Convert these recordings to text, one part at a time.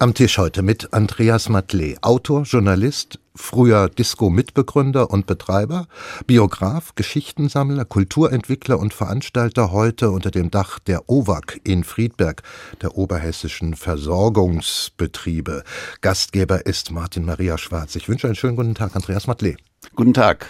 am Tisch heute mit Andreas Matlé, Autor, Journalist, früher Disco-Mitbegründer und Betreiber, Biograf, Geschichtensammler, Kulturentwickler und Veranstalter heute unter dem Dach der OWAG in Friedberg, der Oberhessischen Versorgungsbetriebe. Gastgeber ist Martin Maria Schwarz. Ich wünsche einen schönen guten Tag, Andreas Matlé. Guten Tag.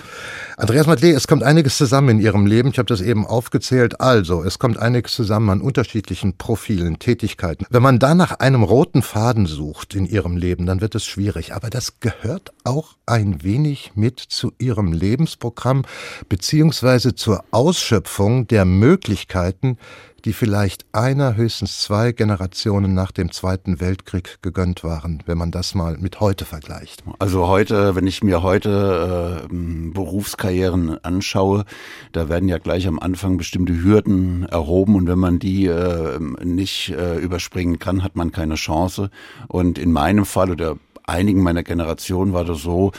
Andreas Matlé, es kommt einiges zusammen in Ihrem Leben. Ich habe das eben aufgezählt. Also, es kommt einiges zusammen an unterschiedlichen Profilen, Tätigkeiten. Wenn man da nach einem roten Faden sucht in Ihrem Leben, dann wird es schwierig. Aber das gehört auch ein wenig mit zu Ihrem Lebensprogramm beziehungsweise zur Ausschöpfung der Möglichkeiten, die vielleicht einer, höchstens zwei Generationen nach dem Zweiten Weltkrieg gegönnt waren, wenn man das mal mit heute vergleicht. Also heute, wenn ich mir heute äh, Berufskarrieren anschaue, da werden ja gleich am Anfang bestimmte Hürden erhoben und wenn man die äh, nicht äh, überspringen kann, hat man keine Chance. Und in meinem Fall oder einigen meiner Generation war das so,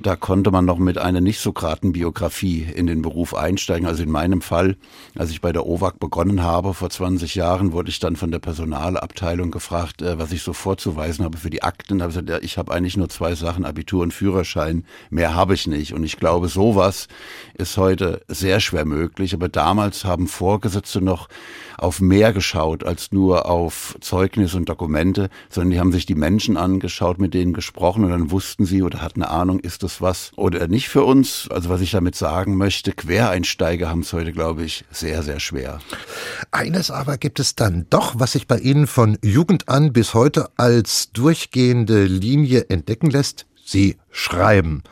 da konnte man noch mit einer nicht so graten Biografie in den Beruf einsteigen. Also in meinem Fall, als ich bei der OWAG begonnen habe vor 20 Jahren, wurde ich dann von der Personalabteilung gefragt, äh, was ich so vorzuweisen habe für die Akten. Da habe ich gesagt, ja, ich habe eigentlich nur zwei Sachen, Abitur und Führerschein. Mehr habe ich nicht. Und ich glaube, sowas ist heute sehr schwer möglich. Aber damals haben Vorgesetzte noch auf mehr geschaut als nur auf Zeugnis und Dokumente, sondern die haben sich die Menschen angeschaut, mit denen gesprochen und dann wussten sie oder hatten eine Ahnung, ist das was oder nicht für uns. Also was ich damit sagen möchte, Quereinsteiger haben es heute, glaube ich, sehr, sehr schwer. Eines aber gibt es dann doch, was sich bei Ihnen von Jugend an bis heute als durchgehende Linie entdecken lässt. Sie schreiben.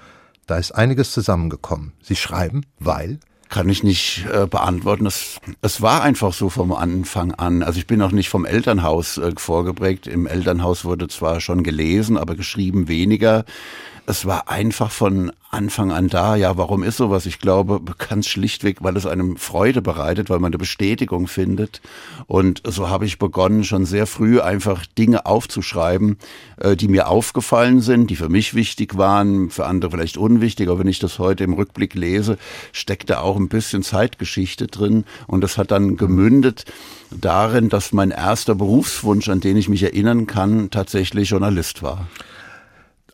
Da ist einiges zusammengekommen. Sie schreiben, weil kann ich nicht äh, beantworten. Es, es war einfach so vom Anfang an. Also ich bin auch nicht vom Elternhaus äh, vorgeprägt. Im Elternhaus wurde zwar schon gelesen, aber geschrieben weniger es war einfach von Anfang an da. Ja, warum ist sowas? Ich glaube, ganz schlichtweg, weil es einem Freude bereitet, weil man eine Bestätigung findet. Und so habe ich begonnen, schon sehr früh einfach Dinge aufzuschreiben, äh, die mir aufgefallen sind, die für mich wichtig waren, für andere vielleicht unwichtig. Aber wenn ich das heute im Rückblick lese, steckt da auch ein bisschen Zeitgeschichte drin. Und das hat dann gemündet darin, dass mein erster Berufswunsch, an den ich mich erinnern kann, tatsächlich Journalist war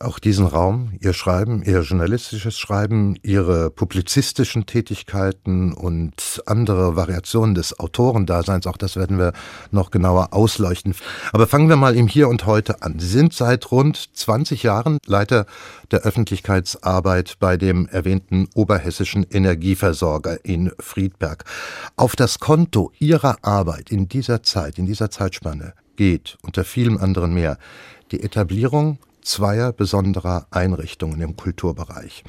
auch diesen Raum, Ihr Schreiben, Ihr journalistisches Schreiben, Ihre publizistischen Tätigkeiten und andere Variationen des Autorendaseins, auch das werden wir noch genauer ausleuchten. Aber fangen wir mal im Hier und Heute an. Sie sind seit rund 20 Jahren Leiter der Öffentlichkeitsarbeit bei dem erwähnten oberhessischen Energieversorger in Friedberg. Auf das Konto Ihrer Arbeit in dieser Zeit, in dieser Zeitspanne geht unter vielem anderen mehr die Etablierung zweier besonderer Einrichtungen im Kulturbereich.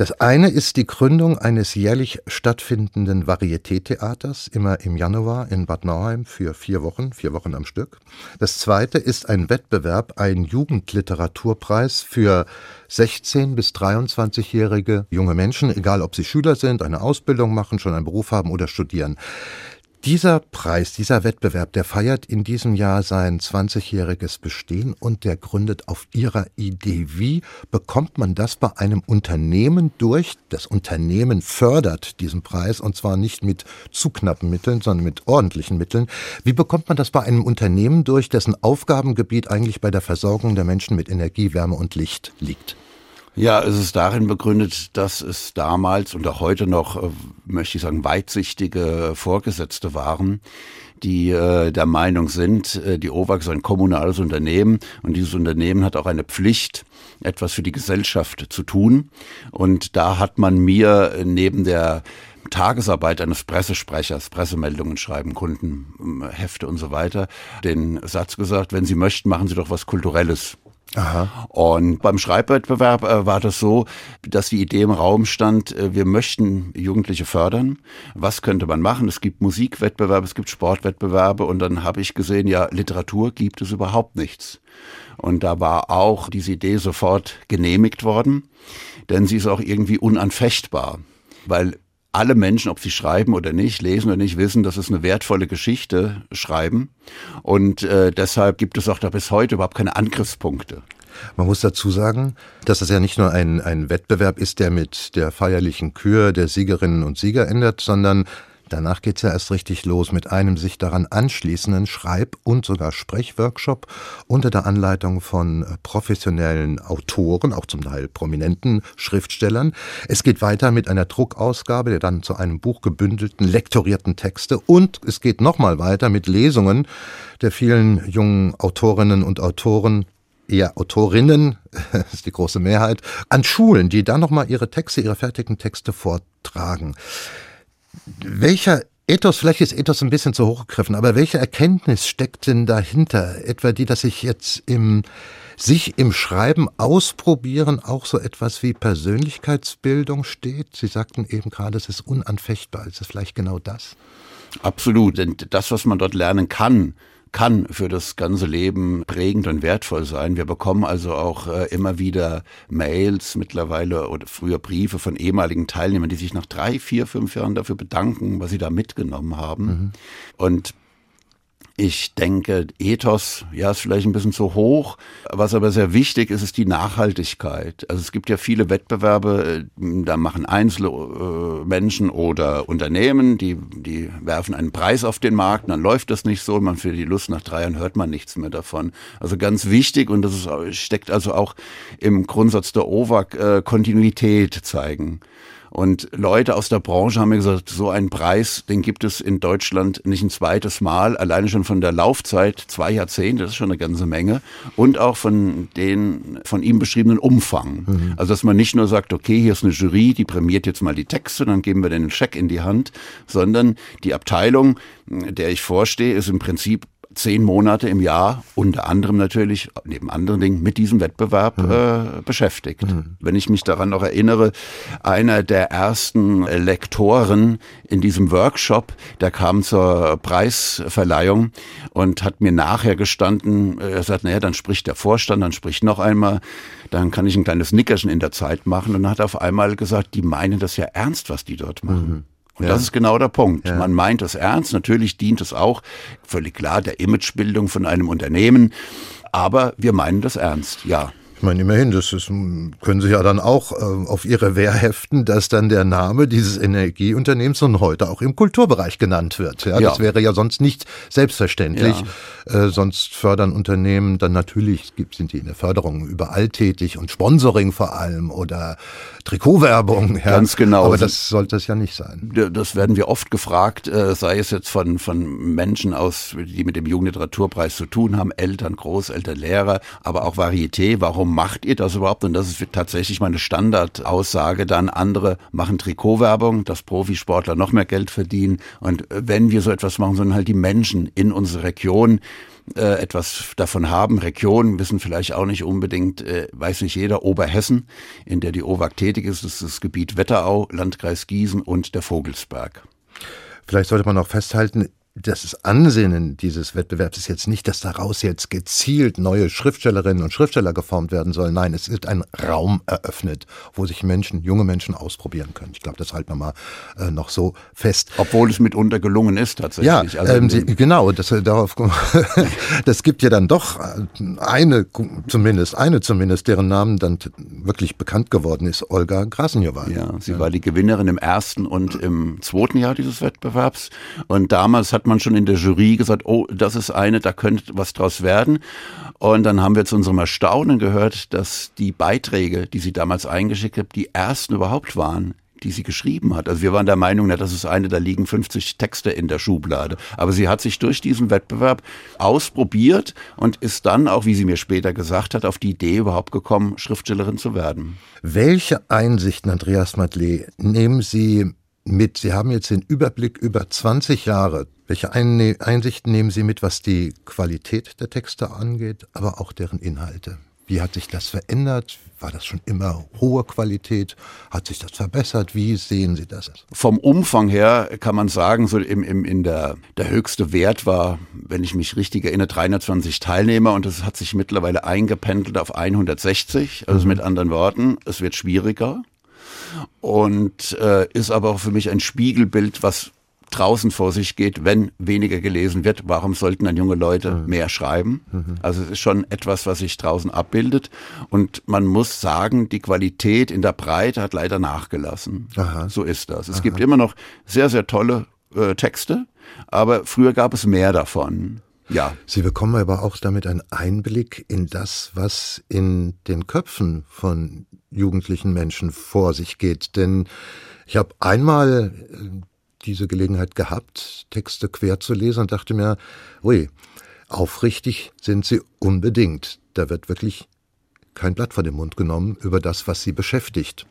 Das eine ist die Gründung eines jährlich stattfindenden Varieté-Theaters, immer im Januar in Bad Nauheim für vier Wochen, vier Wochen am Stück. Das zweite ist ein Wettbewerb, ein Jugendliteraturpreis für 16- bis 23-jährige junge Menschen, egal ob sie Schüler sind, eine Ausbildung machen, schon einen Beruf haben oder studieren. Dieser Preis, dieser Wettbewerb, der feiert in diesem Jahr sein 20-jähriges Bestehen und der gründet auf Ihrer Idee. Wie bekommt man das bei einem Unternehmen durch? Das Unternehmen fördert diesen Preis und zwar nicht mit zu knappen Mitteln, sondern mit ordentlichen Mitteln. Wie bekommt man das bei einem Unternehmen durch, dessen Aufgabengebiet eigentlich bei der Versorgung der Menschen mit Energie, Wärme und Licht liegt? Ja, es ist darin begründet, dass es damals und auch heute noch, äh, möchte ich sagen, weitsichtige Vorgesetzte waren, die äh, der Meinung sind, äh, die OWAG ist ein kommunales Unternehmen und dieses Unternehmen hat auch eine Pflicht, etwas für die Gesellschaft zu tun. Und da hat man mir neben der Tagesarbeit eines Pressesprechers, Pressemeldungen schreiben, Kundenhefte und so weiter, den Satz gesagt, wenn Sie möchten, machen Sie doch was Kulturelles. Aha. Und beim Schreibwettbewerb äh, war das so, dass die Idee im Raum stand, äh, wir möchten Jugendliche fördern. Was könnte man machen? Es gibt Musikwettbewerbe, es gibt Sportwettbewerbe und dann habe ich gesehen, ja, Literatur gibt es überhaupt nichts. Und da war auch diese Idee sofort genehmigt worden, denn sie ist auch irgendwie unanfechtbar, weil alle Menschen, ob sie schreiben oder nicht, lesen oder nicht, wissen, dass es eine wertvolle Geschichte schreiben. Und äh, deshalb gibt es auch da bis heute überhaupt keine Angriffspunkte. Man muss dazu sagen, dass das ja nicht nur ein, ein Wettbewerb ist, der mit der feierlichen Kür der Siegerinnen und Sieger endet, sondern Danach geht's ja erst richtig los mit einem sich daran anschließenden Schreib- und sogar Sprechworkshop unter der Anleitung von äh, professionellen Autoren, auch zum Teil prominenten Schriftstellern. Es geht weiter mit einer Druckausgabe der dann zu einem Buch gebündelten, lektorierten Texte und es geht nochmal weiter mit Lesungen der vielen jungen Autorinnen und Autoren eher Autorinnen, ist die große Mehrheit, an Schulen, die dann nochmal ihre Texte, ihre fertigen Texte vortragen. Welcher Ethos, vielleicht ist Ethos ein bisschen zu hoch gegriffen, aber welche Erkenntnis steckt denn dahinter? Etwa die, dass sich jetzt im, sich im Schreiben ausprobieren auch so etwas wie Persönlichkeitsbildung steht? Sie sagten eben gerade, es ist unanfechtbar. Ist es vielleicht genau das? Absolut, denn das, was man dort lernen kann, kann für das ganze Leben prägend und wertvoll sein. Wir bekommen also auch äh, immer wieder Mails mittlerweile oder früher Briefe von ehemaligen Teilnehmern, die sich nach drei, vier, fünf Jahren dafür bedanken, was sie da mitgenommen haben. Mhm. Und ich denke, Ethos, ja, ist vielleicht ein bisschen zu hoch. Was aber sehr wichtig ist, ist die Nachhaltigkeit. Also es gibt ja viele Wettbewerbe, äh, da machen einzelne äh, Menschen oder Unternehmen, die, die werfen einen Preis auf den Markt, dann läuft das nicht so, man für die Lust nach drei Jahren hört man nichts mehr davon. Also ganz wichtig und das ist, steckt also auch im Grundsatz der OVAC, äh, Kontinuität zeigen. Und Leute aus der Branche haben mir gesagt, so einen Preis, den gibt es in Deutschland nicht ein zweites Mal, alleine schon von der Laufzeit, zwei Jahrzehnte, das ist schon eine ganze Menge, und auch von den von ihm beschriebenen Umfang. Mhm. Also dass man nicht nur sagt, okay, hier ist eine Jury, die prämiert jetzt mal die Texte, dann geben wir den Scheck in die Hand, sondern die Abteilung, der ich vorstehe, ist im Prinzip zehn Monate im Jahr, unter anderem natürlich, neben anderen Dingen, mit diesem Wettbewerb mhm. äh, beschäftigt. Mhm. Wenn ich mich daran noch erinnere, einer der ersten Lektoren in diesem Workshop, der kam zur Preisverleihung und hat mir nachher gestanden, äh, er sagt, naja, dann spricht der Vorstand, dann spricht noch einmal, dann kann ich ein kleines Nickerchen in der Zeit machen und hat auf einmal gesagt, die meinen das ja ernst, was die dort machen. Mhm. Und ja. das ist genau der Punkt. Ja. Man meint es ernst. Natürlich dient es auch völlig klar der Imagebildung von einem Unternehmen. Aber wir meinen das ernst, ja. Ich meine, immerhin, das ist, können Sie ja dann auch äh, auf Ihre Wehr heften, dass dann der Name dieses Energieunternehmens und heute auch im Kulturbereich genannt wird. Ja, ja. Das wäre ja sonst nicht selbstverständlich. Ja. Äh, sonst fördern Unternehmen dann natürlich, gibt, sind die in der Förderung überall tätig und Sponsoring vor allem oder Trikotwerbung. Ja. Ganz genau. Aber das sollte es ja nicht sein. Das werden wir oft gefragt, äh, sei es jetzt von, von Menschen aus, die mit dem Jugendliteraturpreis zu tun haben, Eltern, Großeltern, Lehrer, aber auch Varieté. Warum macht ihr das überhaupt? Und das ist tatsächlich meine Standardaussage. Dann andere machen Trikotwerbung, dass Profisportler noch mehr Geld verdienen. Und wenn wir so etwas machen, sondern halt die Menschen in unserer Region, äh, etwas davon haben. Regionen wissen vielleicht auch nicht unbedingt, äh, weiß nicht jeder, Oberhessen, in der die OWAG tätig ist, ist das Gebiet Wetterau, Landkreis Gießen und der Vogelsberg. Vielleicht sollte man auch festhalten, das Ansinnen dieses Wettbewerbs ist jetzt nicht, dass daraus jetzt gezielt neue Schriftstellerinnen und Schriftsteller geformt werden sollen. Nein, es wird ein Raum eröffnet, wo sich Menschen, junge Menschen ausprobieren können. Ich glaube, das halten wir mal äh, noch so fest. Obwohl es mitunter gelungen ist tatsächlich. Ja, also ähm, Sie, genau. Das, äh, darauf, das gibt ja dann doch eine, zumindest eine zumindest, deren Namen dann wirklich bekannt geworden ist, Olga Grasenjowa. Ja, sie ja. war die Gewinnerin im ersten und im zweiten Jahr dieses Wettbewerbs. Und damals hat hat man schon in der Jury gesagt, oh, das ist eine, da könnte was draus werden. Und dann haben wir zu unserem Erstaunen gehört, dass die Beiträge, die sie damals eingeschickt hat, die ersten überhaupt waren, die sie geschrieben hat. Also wir waren der Meinung, na, das ist eine, da liegen 50 Texte in der Schublade. Aber sie hat sich durch diesen Wettbewerb ausprobiert und ist dann, auch wie sie mir später gesagt hat, auf die Idee überhaupt gekommen, Schriftstellerin zu werden. Welche Einsichten, Andreas Matley, nehmen Sie mit? Sie haben jetzt den Überblick über 20 Jahre welche Einsichten nehmen Sie mit, was die Qualität der Texte angeht, aber auch deren Inhalte? Wie hat sich das verändert? War das schon immer hohe Qualität? Hat sich das verbessert? Wie sehen Sie das? Vom Umfang her kann man sagen, so im, im, in der, der höchste Wert war, wenn ich mich richtig erinnere, 320 Teilnehmer und es hat sich mittlerweile eingependelt auf 160. Also mhm. mit anderen Worten, es wird schwieriger. Und äh, ist aber auch für mich ein Spiegelbild, was draußen vor sich geht, wenn weniger gelesen wird. Warum sollten dann junge Leute mhm. mehr schreiben? Mhm. Also es ist schon etwas, was sich draußen abbildet. Und man muss sagen, die Qualität in der Breite hat leider nachgelassen. Aha. So ist das. Es Aha. gibt immer noch sehr, sehr tolle äh, Texte, aber früher gab es mehr davon. Ja. Sie bekommen aber auch damit einen Einblick in das, was in den Köpfen von jugendlichen Menschen vor sich geht. Denn ich habe einmal äh, diese Gelegenheit gehabt, Texte quer zu lesen und dachte mir, ui, aufrichtig sind sie unbedingt. Da wird wirklich kein Blatt vor den Mund genommen über das, was sie beschäftigt.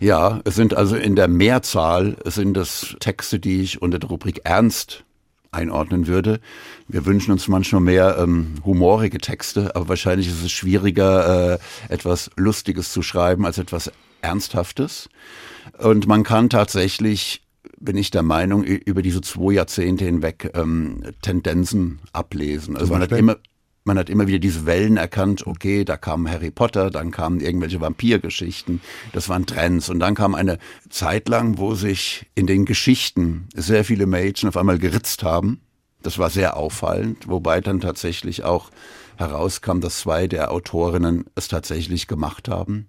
Ja, es sind also in der Mehrzahl es sind das Texte, die ich unter der Rubrik Ernst einordnen würde. Wir wünschen uns manchmal mehr ähm, humorige Texte, aber wahrscheinlich ist es schwieriger, äh, etwas Lustiges zu schreiben als etwas Ernsthaftes. Und man kann tatsächlich bin ich der Meinung, über diese zwei Jahrzehnte hinweg ähm, Tendenzen ablesen. Also man hat immer, man hat immer wieder diese Wellen erkannt, okay, da kam Harry Potter, dann kamen irgendwelche Vampirgeschichten, das waren Trends. Und dann kam eine Zeit lang, wo sich in den Geschichten sehr viele Mädchen auf einmal geritzt haben. Das war sehr auffallend, wobei dann tatsächlich auch herauskam, dass zwei der Autorinnen es tatsächlich gemacht haben.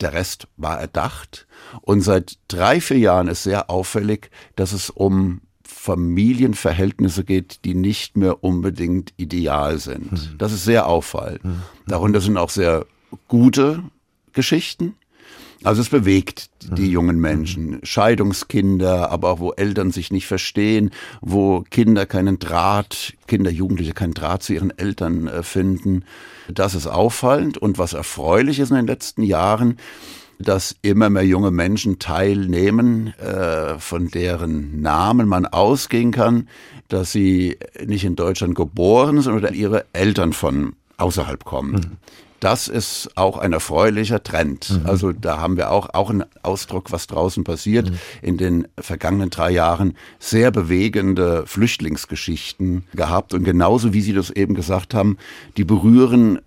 Der Rest war erdacht. Und seit drei, vier Jahren ist sehr auffällig, dass es um Familienverhältnisse geht, die nicht mehr unbedingt ideal sind. Mhm. Das ist sehr auffallend. Mhm. Darunter sind auch sehr gute Geschichten, also es bewegt die mhm. jungen Menschen. Scheidungskinder, aber auch wo Eltern sich nicht verstehen, wo Kinder keinen Draht, Kinder, Jugendliche keinen Draht zu ihren Eltern äh, finden. Das ist auffallend und was erfreulich ist in den letzten Jahren, dass immer mehr junge Menschen teilnehmen, äh, von deren Namen man ausgehen kann, dass sie nicht in Deutschland geboren sind oder ihre Eltern von außerhalb kommen. Mhm das ist auch ein erfreulicher Trend. Mhm. Also da haben wir auch, auch einen Ausdruck, was draußen passiert. Mhm. In den vergangenen drei Jahren sehr bewegende Flüchtlingsgeschichten gehabt. Und genauso wie Sie das eben gesagt haben, die berühren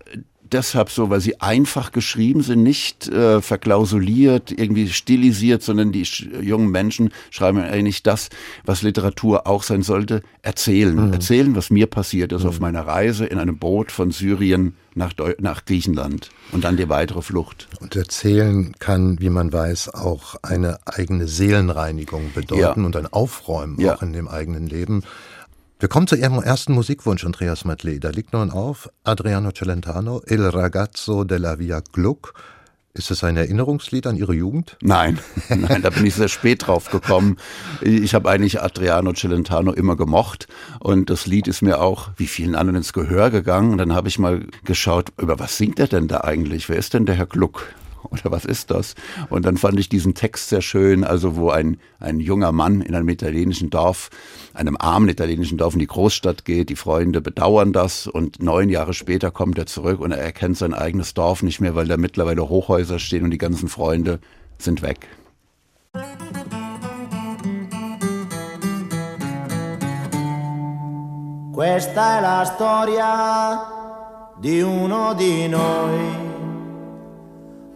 deshalb so, weil sie einfach geschrieben sind, nicht äh, verklausuliert, irgendwie stilisiert, sondern die jungen Menschen schreiben eigentlich das, was Literatur auch sein sollte, erzählen. Mhm. Erzählen, was mir passiert ist mhm. auf meiner Reise in einem Boot von Syrien nach, Deu nach Griechenland und dann die weitere Flucht. Und erzählen kann, wie man weiß, auch eine eigene Seelenreinigung bedeuten ja. und ein Aufräumen ja. auch in dem eigenen Leben. Wir kommen zu Ihrem ersten Musikwunsch, Andreas Matley. Da liegt nun auf Adriano Celentano, Il ragazzo della Via Gluck. Ist es ein Erinnerungslied an Ihre Jugend? Nein, nein, da bin ich sehr spät drauf gekommen. Ich habe eigentlich Adriano Celentano immer gemocht und das Lied ist mir auch wie vielen anderen ins Gehör gegangen. Und dann habe ich mal geschaut, über was singt er denn da eigentlich? Wer ist denn der Herr Gluck? oder was ist das? Und dann fand ich diesen Text sehr schön, also wo ein, ein junger Mann in einem italienischen Dorf, einem armen italienischen Dorf in die Großstadt geht, die Freunde bedauern das und neun Jahre später kommt er zurück und er erkennt sein eigenes Dorf nicht mehr, weil da mittlerweile Hochhäuser stehen und die ganzen Freunde sind weg. Questa è la storia di uno di noi.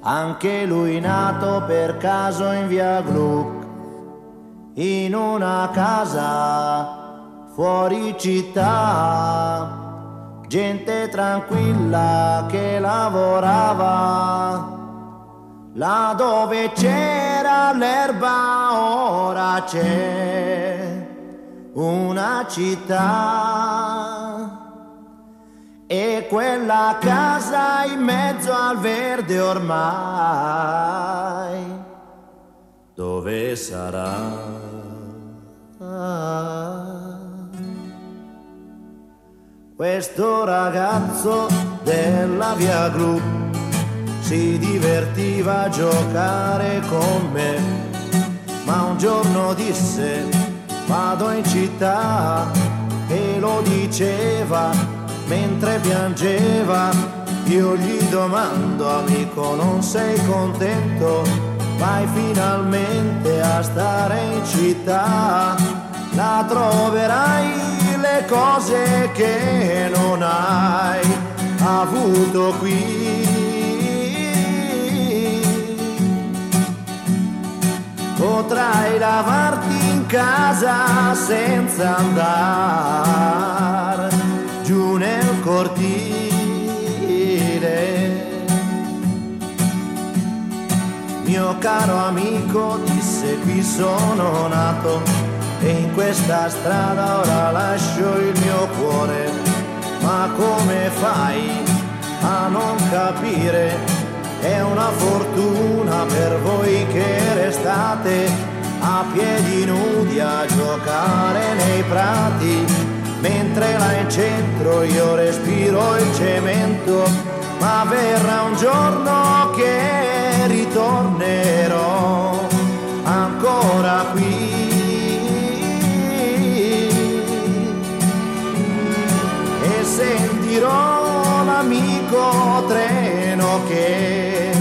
Anche lui nato per caso in via Gluck, in una casa fuori città, gente tranquilla che lavorava. Là dove c'era l'erba ora c'è una città e quella casa in mezzo al verde ormai, dove sarà? Questo ragazzo della via Gru si divertiva a giocare con me, ma un giorno disse vado in città e lo diceva mentre piangeva, io gli domando amico non sei contento, vai finalmente a stare in città, la troverai le cose che non hai avuto qui. potrai lavarti in casa senza andare giù nel cortile. Mio caro amico disse qui sono nato e in questa strada ora lascio il mio cuore, ma come fai a non capire? È una fortuna per voi che restate a piedi nudi a giocare nei prati, mentre là in centro io respiro il cemento, ma verrà un giorno che ritornerò ancora qui. Sentirò l'amico treno che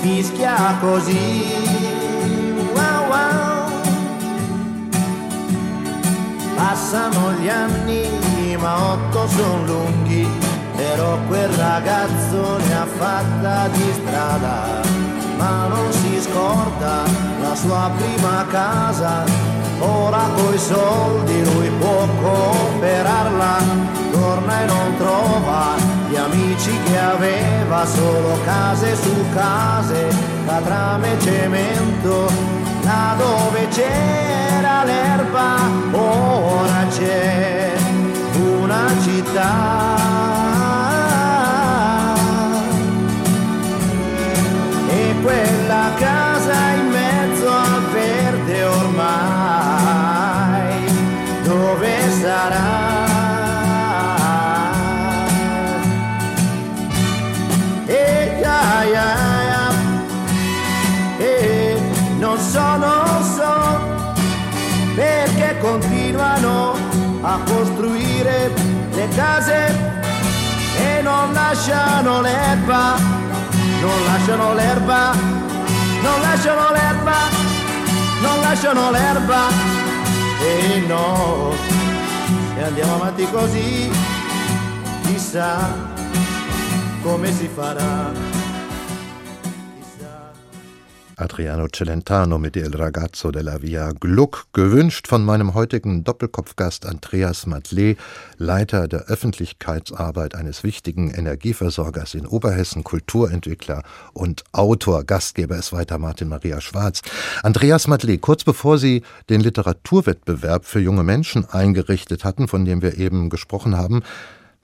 fischia così. Wow, wow. Passano gli anni, ma otto sono lunghi, però quel ragazzo ne ha fatta di strada, ma non si scorda la sua prima casa. Ora coi soldi lui può comprarla, torna e non trova gli amici che aveva solo case su case, catrame e cemento, là dove c'era l'erba, ora c'è una città. Quella casa lasciano l'erba, non lasciano l'erba, non lasciano l'erba, non lasciano l'erba e no, se andiamo avanti così, chissà come si farà. Adriano Celentano mit Il Ragazzo della Via Gluck, gewünscht von meinem heutigen Doppelkopfgast Andreas Matlé, Leiter der Öffentlichkeitsarbeit eines wichtigen Energieversorgers in Oberhessen, Kulturentwickler und Autor. Gastgeber ist weiter Martin Maria Schwarz. Andreas Matlé, kurz bevor Sie den Literaturwettbewerb für junge Menschen eingerichtet hatten, von dem wir eben gesprochen haben,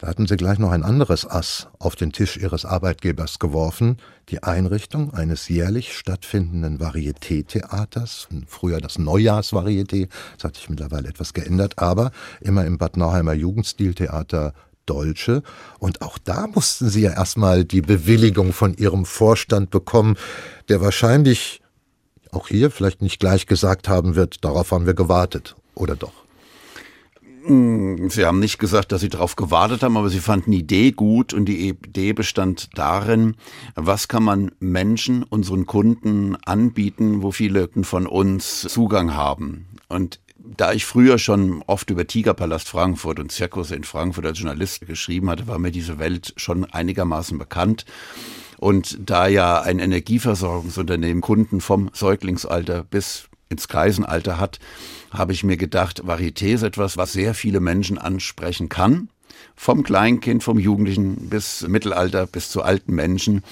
da hatten sie gleich noch ein anderes Ass auf den Tisch ihres Arbeitgebers geworfen, die Einrichtung eines jährlich stattfindenden Varieté-Theaters, früher das Neujahrsvarieté, das hat sich mittlerweile etwas geändert, aber immer im Bad Nauheimer Jugendstiltheater Dolce. Und auch da mussten sie ja erstmal die Bewilligung von ihrem Vorstand bekommen, der wahrscheinlich auch hier vielleicht nicht gleich gesagt haben wird, darauf haben wir gewartet, oder doch? Hm, sie haben nicht gesagt, dass Sie darauf gewartet haben, aber Sie fanden die Idee gut und die Idee bestand darin, was kann man Menschen, unseren Kunden anbieten, wo viele von uns Zugang haben. Und da ich früher schon oft über Tigerpalast Frankfurt und Zirkus in Frankfurt als Journalist geschrieben hatte, war mir diese Welt schon einigermaßen bekannt. Und da ja ein Energieversorgungsunternehmen Kunden vom Säuglingsalter bis ins Kreisenalter hat, habe ich mir gedacht, Varieté ist etwas, was sehr viele Menschen ansprechen kann. Vom Kleinkind, vom Jugendlichen bis Mittelalter, bis zu alten Menschen.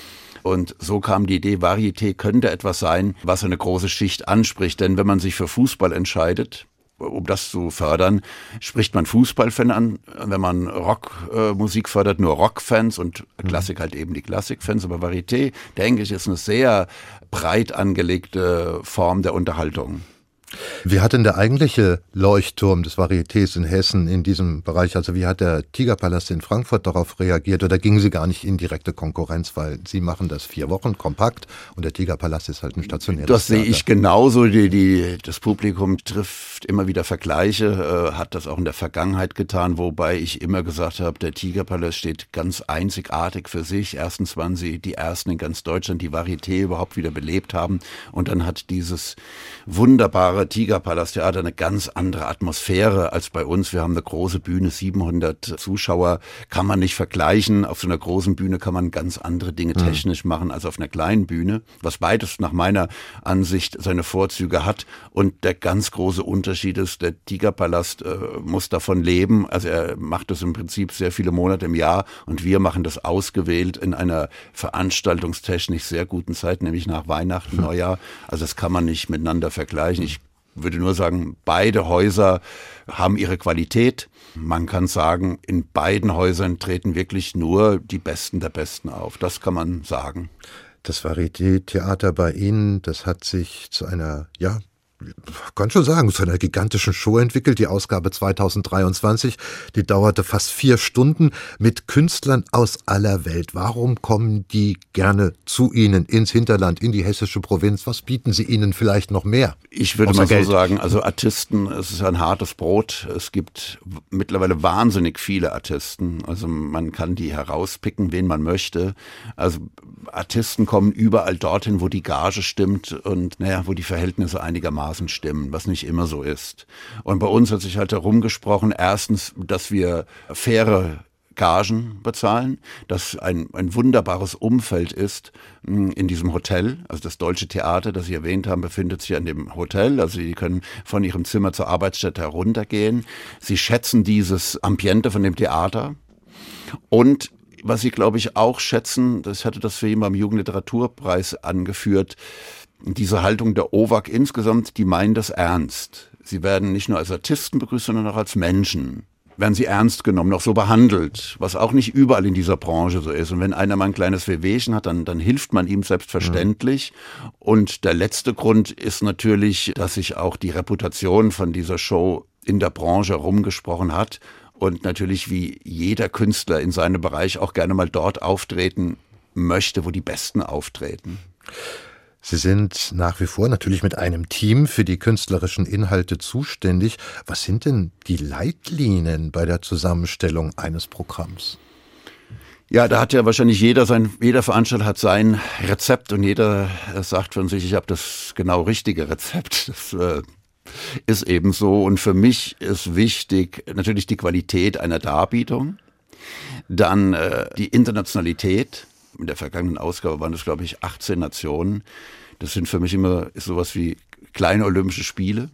Und so kam die Idee, Varieté könnte etwas sein, was eine große Schicht anspricht. Denn wenn man sich für Fußball entscheidet, um das zu fördern, spricht man Fußballfan an. Wenn man Rockmusik äh, fördert, nur Rockfans und mhm. Klassik halt eben die Klassikfans. Aber Varieté, denke ich, ist eine sehr breit angelegte Form der Unterhaltung. Wie hat denn der eigentliche Leuchtturm des Varietés in Hessen in diesem Bereich, also wie hat der Tigerpalast in Frankfurt darauf reagiert oder gingen Sie gar nicht in direkte Konkurrenz, weil Sie machen das vier Wochen kompakt und der Tigerpalast ist halt ein stationäres Das sehe ich genauso. Die, die, das Publikum trifft immer wieder Vergleiche, äh, hat das auch in der Vergangenheit getan, wobei ich immer gesagt habe, der Tigerpalast steht ganz einzigartig für sich. Erstens waren sie die ersten in ganz Deutschland, die Varieté überhaupt wieder belebt haben und dann hat dieses wunderbare Tiger Tigerpalasttheater eine ganz andere Atmosphäre als bei uns. Wir haben eine große Bühne, 700 Zuschauer, kann man nicht vergleichen. Auf so einer großen Bühne kann man ganz andere Dinge mhm. technisch machen als auf einer kleinen Bühne, was beides nach meiner Ansicht seine Vorzüge hat. Und der ganz große Unterschied ist, der Tigerpalast äh, muss davon leben. Also er macht das im Prinzip sehr viele Monate im Jahr und wir machen das ausgewählt in einer veranstaltungstechnisch sehr guten Zeit, nämlich nach Weihnachten, hm. Neujahr. Also das kann man nicht miteinander vergleichen. Ich würde nur sagen, beide Häuser haben ihre Qualität. Man kann sagen, in beiden Häusern treten wirklich nur die Besten der Besten auf. Das kann man sagen. Das Varieté-Theater bei Ihnen, das hat sich zu einer, ja, kann schon sagen, zu einer gigantischen Show entwickelt. Die Ausgabe 2023, die dauerte fast vier Stunden mit Künstlern aus aller Welt. Warum kommen die gerne zu Ihnen ins Hinterland, in die hessische Provinz? Was bieten Sie ihnen vielleicht noch mehr? Ich würde mal Geld? so sagen, also Artisten, es ist ein hartes Brot. Es gibt mittlerweile wahnsinnig viele Artisten. Also man kann die herauspicken, wen man möchte. Also Artisten kommen überall dorthin, wo die Gage stimmt und naja, wo die Verhältnisse einigermaßen stimmen, was nicht immer so ist. Und bei uns hat sich halt herumgesprochen, erstens, dass wir faire Gagen bezahlen, dass ein, ein wunderbares Umfeld ist hm, in diesem Hotel. Also das Deutsche Theater, das Sie erwähnt haben, befindet sich an dem Hotel. Also Sie können von Ihrem Zimmer zur Arbeitsstätte heruntergehen. Sie schätzen dieses Ambiente von dem Theater. Und was Sie, glaube ich, auch schätzen, das hatte das für ihn beim Jugendliteraturpreis angeführt, diese Haltung der OWAG insgesamt, die meinen das ernst. Sie werden nicht nur als Artisten begrüßt, sondern auch als Menschen. Werden sie ernst genommen, auch so behandelt, was auch nicht überall in dieser Branche so ist. Und wenn einer mal ein kleines Wehwehchen hat, dann, dann hilft man ihm selbstverständlich. Mhm. Und der letzte Grund ist natürlich, dass sich auch die Reputation von dieser Show in der Branche herumgesprochen hat und natürlich wie jeder Künstler in seinem Bereich auch gerne mal dort auftreten möchte, wo die Besten auftreten. Sie sind nach wie vor natürlich mit einem Team für die künstlerischen Inhalte zuständig. Was sind denn die Leitlinien bei der Zusammenstellung eines Programms? Ja, da hat ja wahrscheinlich jeder sein, jeder Veranstalter hat sein Rezept und jeder sagt von sich, ich habe das genau richtige Rezept. Das äh, ist eben so. Und für mich ist wichtig natürlich die Qualität einer Darbietung, dann äh, die Internationalität. In der vergangenen Ausgabe waren es, glaube ich, 18 Nationen. Das sind für mich immer sowas wie kleine Olympische Spiele.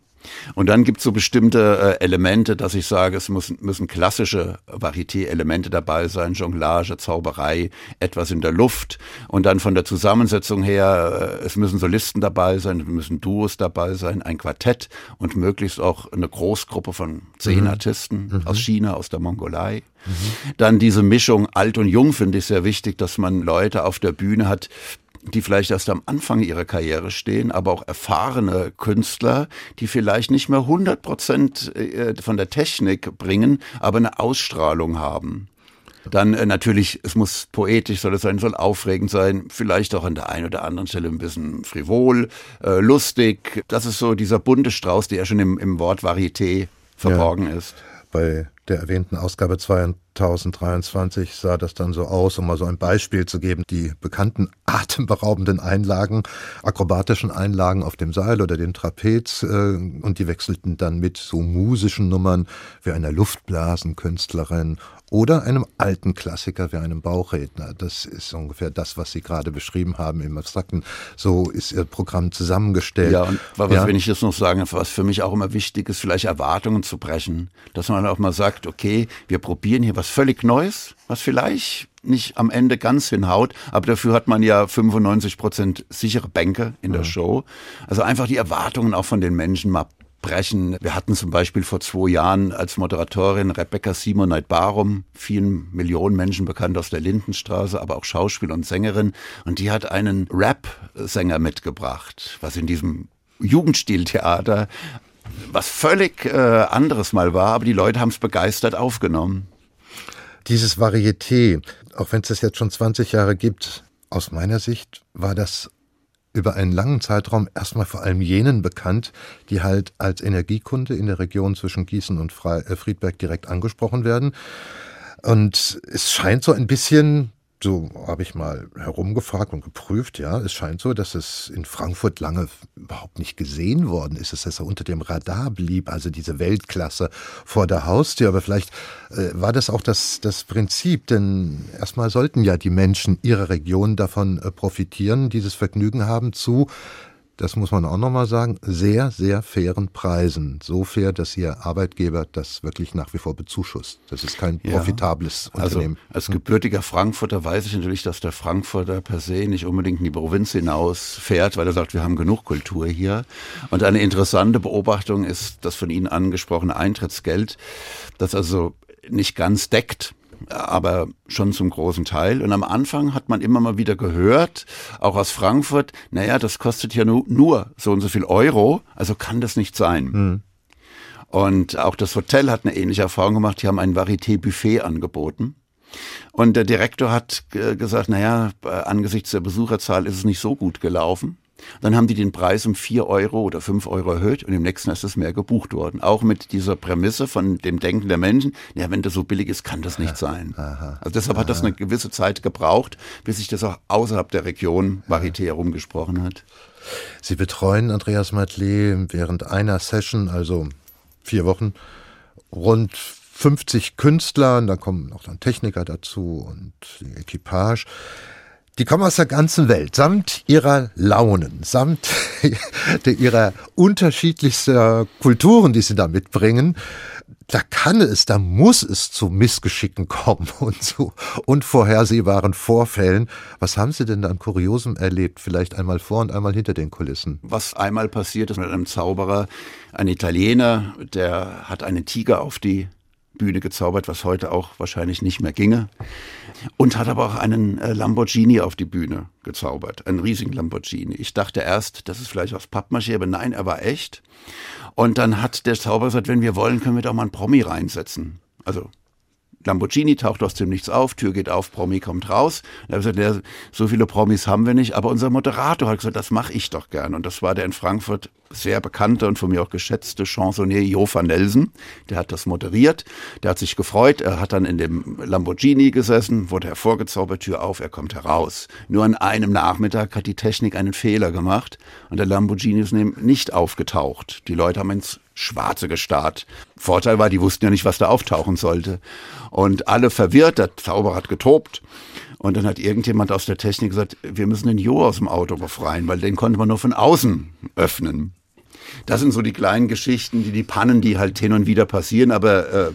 Und dann gibt es so bestimmte äh, Elemente, dass ich sage, es muss, müssen klassische Varieté-Elemente dabei sein, Jonglage, Zauberei, etwas in der Luft. Und dann von der Zusammensetzung her, äh, es müssen Solisten dabei sein, es müssen Duos dabei sein, ein Quartett und möglichst auch eine Großgruppe von zehn mhm. Artisten mhm. aus China, aus der Mongolei. Mhm. Dann diese Mischung alt und jung finde ich sehr wichtig, dass man Leute auf der Bühne hat, die vielleicht erst am Anfang ihrer Karriere stehen, aber auch erfahrene Künstler, die vielleicht nicht mehr 100 Prozent äh, von der Technik bringen, aber eine Ausstrahlung haben. Dann äh, natürlich, es muss poetisch soll es sein, soll aufregend sein, vielleicht auch an der einen oder anderen Stelle ein bisschen frivol, äh, lustig. Das ist so dieser bunte Strauß, der ja schon im, im Wort Varieté verborgen ja. ist. Bei der erwähnten Ausgabe 2023 sah das dann so aus, um mal so ein Beispiel zu geben. Die bekannten atemberaubenden Einlagen, akrobatischen Einlagen auf dem Seil oder dem Trapez äh, und die wechselten dann mit so musischen Nummern wie einer Luftblasenkünstlerin oder einem alten Klassiker wie einem Bauchredner. Das ist ungefähr das, was Sie gerade beschrieben haben im Abstrakten. So ist Ihr Programm zusammengestellt. Ja, und was, ja. wenn ich jetzt noch sagen, was für mich auch immer wichtig ist, vielleicht Erwartungen zu brechen. Dass man auch mal sagt, okay, wir probieren hier was völlig Neues, was vielleicht nicht am Ende ganz hinhaut, aber dafür hat man ja 95 Prozent sichere Bänke in der mhm. Show. Also einfach die Erwartungen auch von den Menschen mal brechen. Wir hatten zum Beispiel vor zwei Jahren als Moderatorin Rebecca Simonite Barum, vielen Millionen Menschen bekannt aus der Lindenstraße, aber auch Schauspiel und Sängerin. Und die hat einen Rap-Sänger mitgebracht, was in diesem Jugendstiltheater was völlig äh, anderes mal war, aber die Leute haben es begeistert aufgenommen. Dieses Varieté, auch wenn es das jetzt schon 20 Jahre gibt, aus meiner Sicht war das über einen langen Zeitraum erstmal vor allem jenen bekannt, die halt als Energiekunde in der Region zwischen Gießen und äh, Friedberg direkt angesprochen werden. Und es scheint so ein bisschen so habe ich mal herumgefragt und geprüft, ja, es scheint so, dass es in Frankfurt lange überhaupt nicht gesehen worden ist, dass es unter dem Radar blieb, also diese Weltklasse vor der Haustür. Aber vielleicht äh, war das auch das, das Prinzip, denn erstmal sollten ja die Menschen ihrer Region davon äh, profitieren, dieses Vergnügen haben zu das muss man auch nochmal sagen, sehr, sehr fairen Preisen. So fair, dass Ihr Arbeitgeber das wirklich nach wie vor bezuschusst. Das ist kein profitables ja, Unternehmen. Also als gebürtiger Frankfurter weiß ich natürlich, dass der Frankfurter per se nicht unbedingt in die Provinz hinaus fährt, weil er sagt, wir haben genug Kultur hier. Und eine interessante Beobachtung ist das von Ihnen angesprochene Eintrittsgeld, das also nicht ganz deckt aber schon zum großen Teil. Und am Anfang hat man immer mal wieder gehört, auch aus Frankfurt, naja, das kostet ja nur, nur so und so viel Euro, also kann das nicht sein. Mhm. Und auch das Hotel hat eine ähnliche Erfahrung gemacht. Die haben ein Varieté-Buffet angeboten. Und der Direktor hat gesagt, naja, angesichts der Besucherzahl ist es nicht so gut gelaufen. Dann haben die den Preis um vier Euro oder fünf Euro erhöht und im nächsten ist es mehr gebucht worden. Auch mit dieser Prämisse von dem Denken der Menschen, ja, wenn das so billig ist, kann das nicht sein. Aha, also deshalb aha. hat das eine gewisse Zeit gebraucht, bis sich das auch außerhalb der Region Varieté herumgesprochen hat. Sie betreuen Andreas Matley während einer Session, also vier Wochen, rund 50 Künstler, und da kommen auch dann Techniker dazu und die Equipage. Die kommen aus der ganzen Welt, samt ihrer Launen, samt ihrer unterschiedlichster Kulturen, die sie da mitbringen. Da kann es, da muss es zu Missgeschicken kommen und zu unvorhersehbaren Vorfällen. Was haben Sie denn da an Kuriosem erlebt? Vielleicht einmal vor und einmal hinter den Kulissen. Was einmal passiert ist mit einem Zauberer, ein Italiener, der hat einen Tiger auf die Bühne gezaubert, was heute auch wahrscheinlich nicht mehr ginge. Und hat aber auch einen äh, Lamborghini auf die Bühne gezaubert, einen riesigen Lamborghini. Ich dachte erst, das ist vielleicht aus Pappmaché, aber nein, er war echt. Und dann hat der Zauberer gesagt, wenn wir wollen, können wir da mal einen Promi reinsetzen. Also Lamborghini taucht aus dem Nichts auf, Tür geht auf, Promi kommt raus. Und er hat gesagt, so viele Promis haben wir nicht, aber unser Moderator hat gesagt, das mache ich doch gern. Und das war der in Frankfurt sehr bekannte und von mir auch geschätzte Chansonnier Jo van Nelsen. Der hat das moderiert, der hat sich gefreut, er hat dann in dem Lamborghini gesessen, wurde hervorgezaubert, Tür auf, er kommt heraus. Nur an einem Nachmittag hat die Technik einen Fehler gemacht und der Lamborghini ist nicht aufgetaucht. Die Leute haben ins Schwarze gestarrt. Vorteil war, die wussten ja nicht, was da auftauchen sollte. Und alle verwirrt, der Zauberer hat getobt. Und dann hat irgendjemand aus der Technik gesagt, wir müssen den Jo aus dem Auto befreien, weil den konnte man nur von außen öffnen. Das sind so die kleinen Geschichten, die, die Pannen, die halt hin und wieder passieren, aber äh,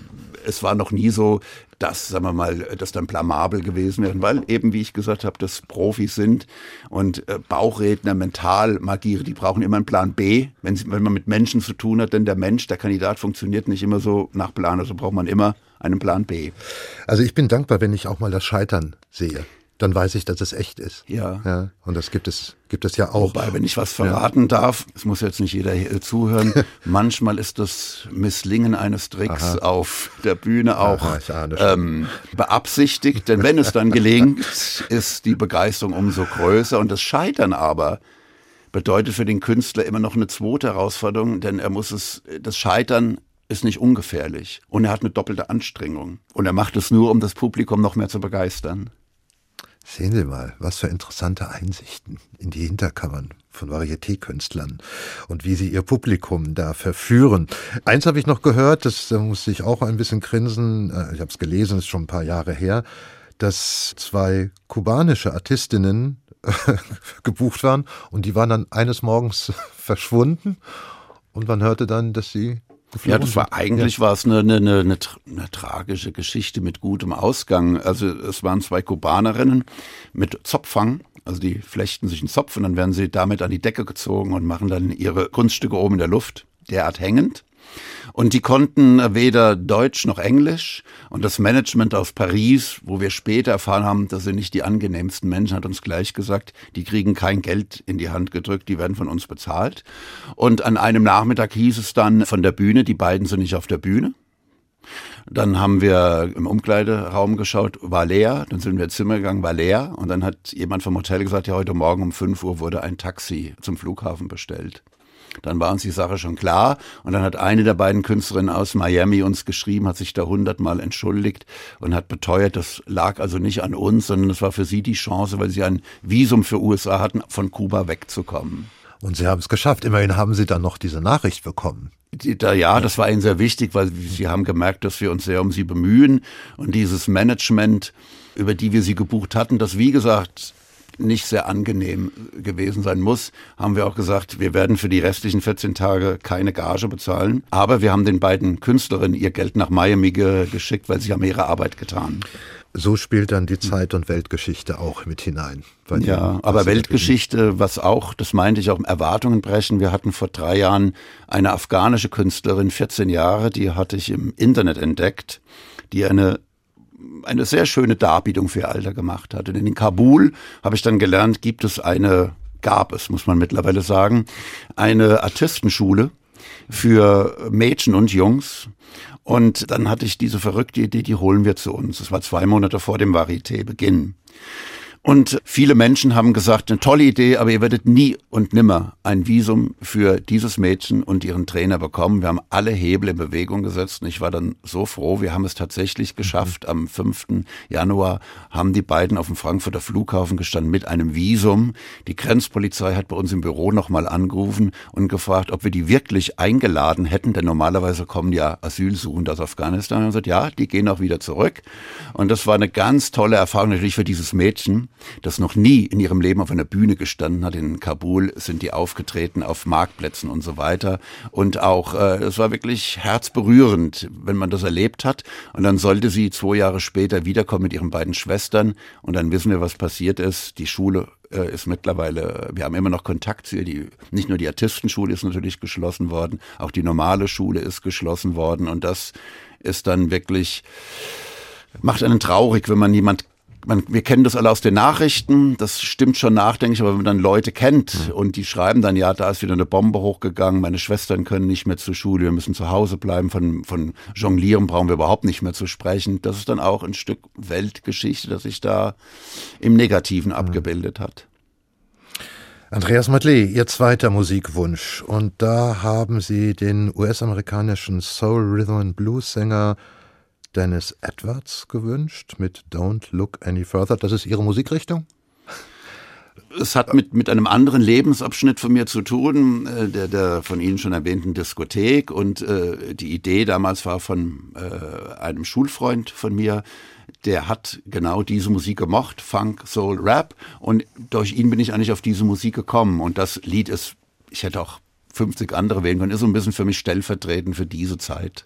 es war noch nie so, dass, sagen wir mal, das dann blamabel gewesen wäre, weil eben, wie ich gesagt habe, das Profis sind und äh, Bauchredner, Mentalmagiere, die brauchen immer einen Plan B, wenn, sie, wenn man mit Menschen zu tun hat, denn der Mensch, der Kandidat funktioniert nicht immer so nach Plan, also braucht man immer einen Plan B. Also ich bin dankbar, wenn ich auch mal das Scheitern sehe dann weiß ich, dass es echt ist. Ja. ja. Und das gibt es, gibt es ja auch. Wobei, wenn ich was verraten ja. darf, es muss jetzt nicht jeder hier zuhören, manchmal ist das Misslingen eines Tricks Aha. auf der Bühne auch Aha, ähm, beabsichtigt, denn wenn es dann gelingt, ist die Begeisterung umso größer und das Scheitern aber bedeutet für den Künstler immer noch eine zweite Herausforderung, denn er muss es, das Scheitern ist nicht ungefährlich und er hat eine doppelte Anstrengung und er macht es nur, um das Publikum noch mehr zu begeistern. Sehen Sie mal, was für interessante Einsichten in die Hinterkammern von Varieté-Künstlern und wie sie ihr Publikum da verführen. Eins habe ich noch gehört, das da musste ich auch ein bisschen grinsen, äh, ich habe es gelesen, ist schon ein paar Jahre her, dass zwei kubanische Artistinnen gebucht waren und die waren dann eines Morgens verschwunden und man hörte dann, dass sie ja, das war eigentlich ja. war es eine, eine, eine, eine, tragische Geschichte mit gutem Ausgang. Also es waren zwei Kubanerinnen mit Zopfang. Also die flechten sich einen Zopf und dann werden sie damit an die Decke gezogen und machen dann ihre Kunststücke oben in der Luft, derart hängend. Und die konnten weder Deutsch noch Englisch. Und das Management aus Paris, wo wir später erfahren haben, das sind nicht die angenehmsten Menschen, hat uns gleich gesagt, die kriegen kein Geld in die Hand gedrückt, die werden von uns bezahlt. Und an einem Nachmittag hieß es dann von der Bühne, die beiden sind nicht auf der Bühne. Dann haben wir im Umkleideraum geschaut, war leer. Dann sind wir ins Zimmer gegangen, war leer. Und dann hat jemand vom Hotel gesagt, ja, heute Morgen um 5 Uhr wurde ein Taxi zum Flughafen bestellt. Dann war uns die Sache schon klar. Und dann hat eine der beiden Künstlerinnen aus Miami uns geschrieben, hat sich da hundertmal entschuldigt und hat beteuert, das lag also nicht an uns, sondern es war für sie die Chance, weil sie ein Visum für USA hatten, von Kuba wegzukommen. Und Sie haben es geschafft. Immerhin haben Sie dann noch diese Nachricht bekommen. Da, ja, das war ihnen sehr wichtig, weil sie haben gemerkt, dass wir uns sehr um sie bemühen. Und dieses Management, über die wir sie gebucht hatten, das wie gesagt nicht sehr angenehm gewesen sein muss, haben wir auch gesagt, wir werden für die restlichen 14 Tage keine Gage bezahlen. Aber wir haben den beiden Künstlerinnen ihr Geld nach Miami ge geschickt, weil sie haben ihre Arbeit getan. So spielt dann die Zeit- und Weltgeschichte auch mit hinein. Ja, aber Weltgeschichte, was auch, das meinte ich auch, Erwartungen brechen. Wir hatten vor drei Jahren eine afghanische Künstlerin, 14 Jahre, die hatte ich im Internet entdeckt, die eine eine sehr schöne Darbietung für ihr Alter gemacht hat. Und in Kabul habe ich dann gelernt, gibt es eine, gab es, muss man mittlerweile sagen, eine Artistenschule für Mädchen und Jungs. Und dann hatte ich diese verrückte Idee, die holen wir zu uns. Das war zwei Monate vor dem Varieté-Beginn. Und viele Menschen haben gesagt, eine tolle Idee, aber ihr werdet nie und nimmer ein Visum für dieses Mädchen und ihren Trainer bekommen. Wir haben alle Hebel in Bewegung gesetzt und ich war dann so froh, wir haben es tatsächlich geschafft. Am 5. Januar haben die beiden auf dem Frankfurter Flughafen gestanden mit einem Visum. Die Grenzpolizei hat bei uns im Büro nochmal angerufen und gefragt, ob wir die wirklich eingeladen hätten, denn normalerweise kommen ja Asylsuchende aus Afghanistan und gesagt, ja, die gehen auch wieder zurück. Und das war eine ganz tolle Erfahrung natürlich für dieses Mädchen das noch nie in ihrem Leben auf einer Bühne gestanden hat. In Kabul sind die aufgetreten auf Marktplätzen und so weiter. Und auch, äh, es war wirklich herzberührend, wenn man das erlebt hat. Und dann sollte sie zwei Jahre später wiederkommen mit ihren beiden Schwestern. Und dann wissen wir, was passiert ist. Die Schule äh, ist mittlerweile, wir haben immer noch Kontakt zu ihr. Die, nicht nur die Artistenschule ist natürlich geschlossen worden, auch die normale Schule ist geschlossen worden. Und das ist dann wirklich, macht einen traurig, wenn man jemand man, wir kennen das alle aus den Nachrichten, das stimmt schon nachdenklich, aber wenn man dann Leute kennt mhm. und die schreiben dann, ja, da ist wieder eine Bombe hochgegangen, meine Schwestern können nicht mehr zur Schule, wir müssen zu Hause bleiben, von, von Jonglieren brauchen wir überhaupt nicht mehr zu sprechen. Das ist dann auch ein Stück Weltgeschichte, das sich da im Negativen mhm. abgebildet hat. Andreas Matley, Ihr zweiter Musikwunsch. Und da haben Sie den US-amerikanischen Soul Rhythm and Blues Sänger Dennis Edwards gewünscht mit Don't Look Any Further. Das ist Ihre Musikrichtung? Es hat mit, mit einem anderen Lebensabschnitt von mir zu tun, äh, der, der von Ihnen schon erwähnten Diskothek. Und äh, die Idee damals war von äh, einem Schulfreund von mir, der hat genau diese Musik gemocht, Funk, Soul, Rap. Und durch ihn bin ich eigentlich auf diese Musik gekommen. Und das Lied ist, ich hätte auch 50 andere wählen können, ist so ein bisschen für mich stellvertretend für diese Zeit.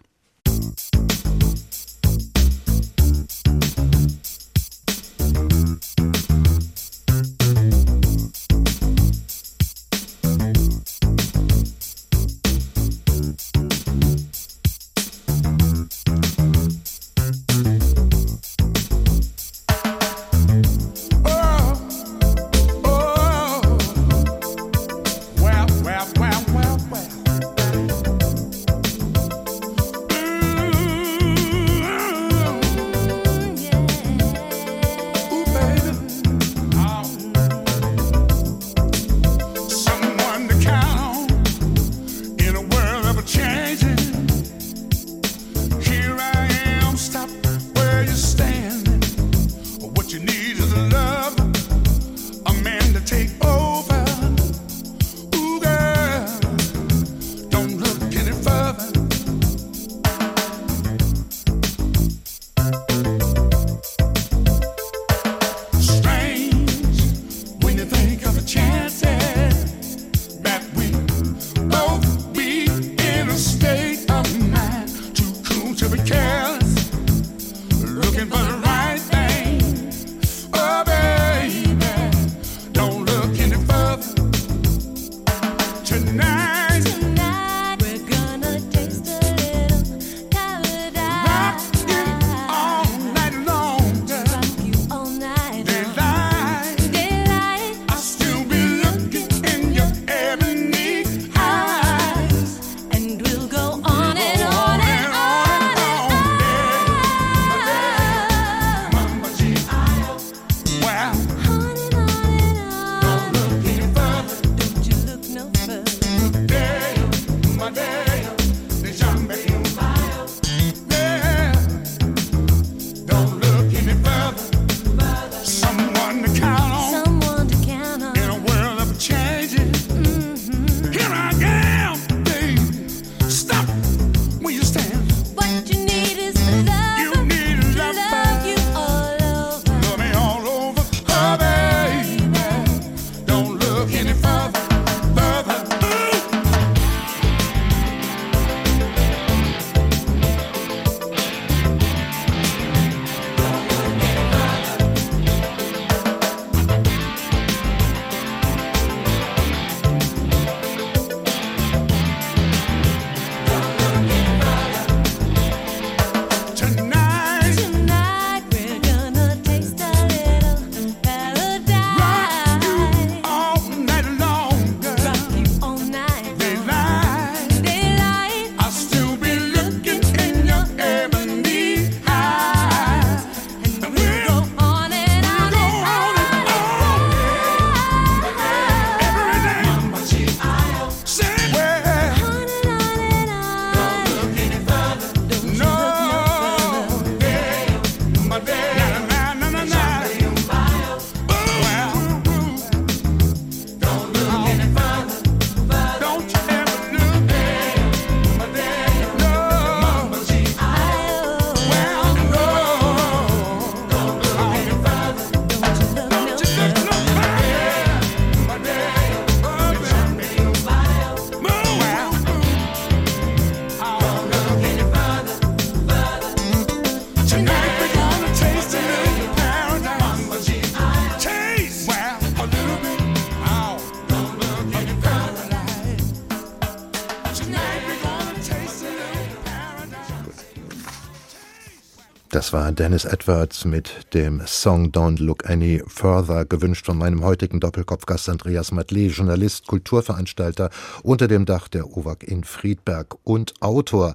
Das war Dennis Edwards mit dem Song Don't Look Any Further, gewünscht von meinem heutigen Doppelkopfgast Andreas Matley, Journalist, Kulturveranstalter unter dem Dach der OWAG in Friedberg und Autor.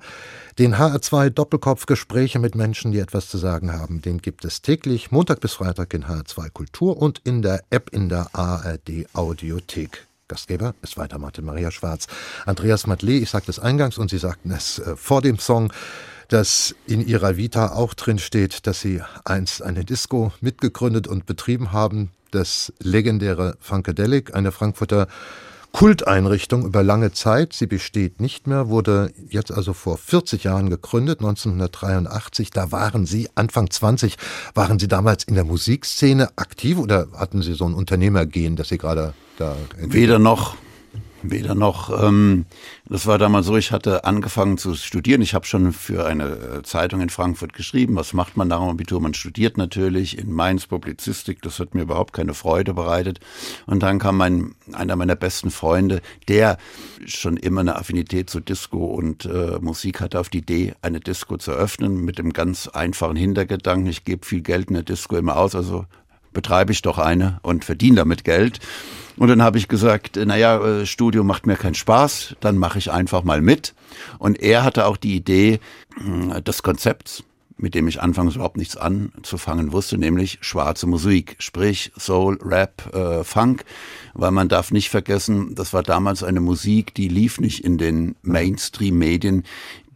Den HR2 Doppelkopf Gespräche mit Menschen, die etwas zu sagen haben, den gibt es täglich, Montag bis Freitag in HR2 Kultur und in der App in der ARD Audiothek. Gastgeber ist weiter Martin Maria Schwarz. Andreas Matley, ich sagte es eingangs und Sie sagten es äh, vor dem Song dass in ihrer Vita auch drin steht, dass sie einst eine Disco mitgegründet und betrieben haben, das legendäre Funkadelic, eine Frankfurter Kulteinrichtung über lange Zeit. Sie besteht nicht mehr, wurde jetzt also vor 40 Jahren gegründet, 1983. Da waren Sie, Anfang 20, waren Sie damals in der Musikszene aktiv oder hatten Sie so ein Unternehmergehen, dass Sie gerade da... Weder noch. Weder noch. Ähm, das war damals so, ich hatte angefangen zu studieren. Ich habe schon für eine äh, Zeitung in Frankfurt geschrieben. Was macht man nach dem Abitur? Man studiert natürlich in Mainz Publizistik. Das hat mir überhaupt keine Freude bereitet. Und dann kam mein, einer meiner besten Freunde, der schon immer eine Affinität zu Disco und äh, Musik hatte, auf die Idee, eine Disco zu öffnen mit dem ganz einfachen Hintergedanken. Ich gebe viel Geld in der Disco immer aus, also betreibe ich doch eine und verdiene damit Geld. Und dann habe ich gesagt, naja, äh, Studio macht mir keinen Spaß, dann mache ich einfach mal mit. Und er hatte auch die Idee äh, des Konzepts, mit dem ich anfangs überhaupt nichts anzufangen wusste, nämlich schwarze Musik, sprich Soul, Rap, äh, Funk, weil man darf nicht vergessen, das war damals eine Musik, die lief nicht in den Mainstream-Medien,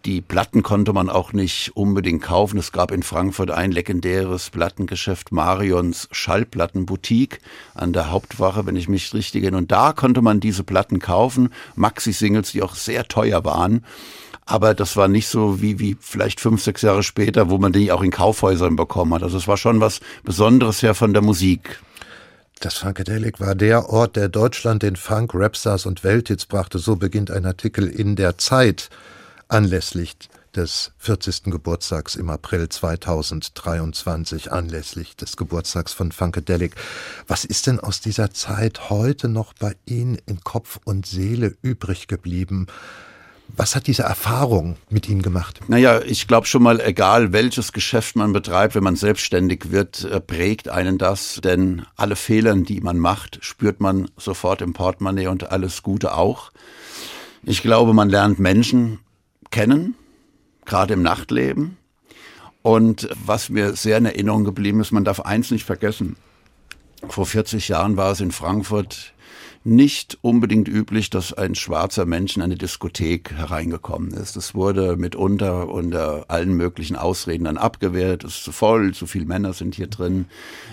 die Platten konnte man auch nicht unbedingt kaufen. Es gab in Frankfurt ein legendäres Plattengeschäft, Marions Schallplattenboutique an der Hauptwache, wenn ich mich richtig erinnere. Und da konnte man diese Platten kaufen, Maxi-Singles, die auch sehr teuer waren. Aber das war nicht so wie, wie vielleicht fünf, sechs Jahre später, wo man die auch in Kaufhäusern bekommen hat. Also es war schon was Besonderes her von der Musik. Das Funkadelic war der Ort, der Deutschland den Funk, Rapstars und Welthits brachte. So beginnt ein Artikel in der Zeit anlässlich des 40. Geburtstags im April 2023, anlässlich des Geburtstags von Funkadelic. Was ist denn aus dieser Zeit heute noch bei Ihnen in Kopf und Seele übrig geblieben? Was hat diese Erfahrung mit Ihnen gemacht? Naja, ich glaube schon mal, egal welches Geschäft man betreibt, wenn man selbstständig wird, äh, prägt einen das. Denn alle Fehler, die man macht, spürt man sofort im Portemonnaie und alles Gute auch. Ich glaube, man lernt Menschen kennen, gerade im Nachtleben. Und was mir sehr in Erinnerung geblieben ist, man darf eins nicht vergessen. Vor 40 Jahren war es in Frankfurt nicht unbedingt üblich, dass ein schwarzer Mensch in eine Diskothek hereingekommen ist. Es wurde mitunter unter allen möglichen Ausreden dann abgewehrt. Es ist zu voll, zu viele Männer sind hier drin.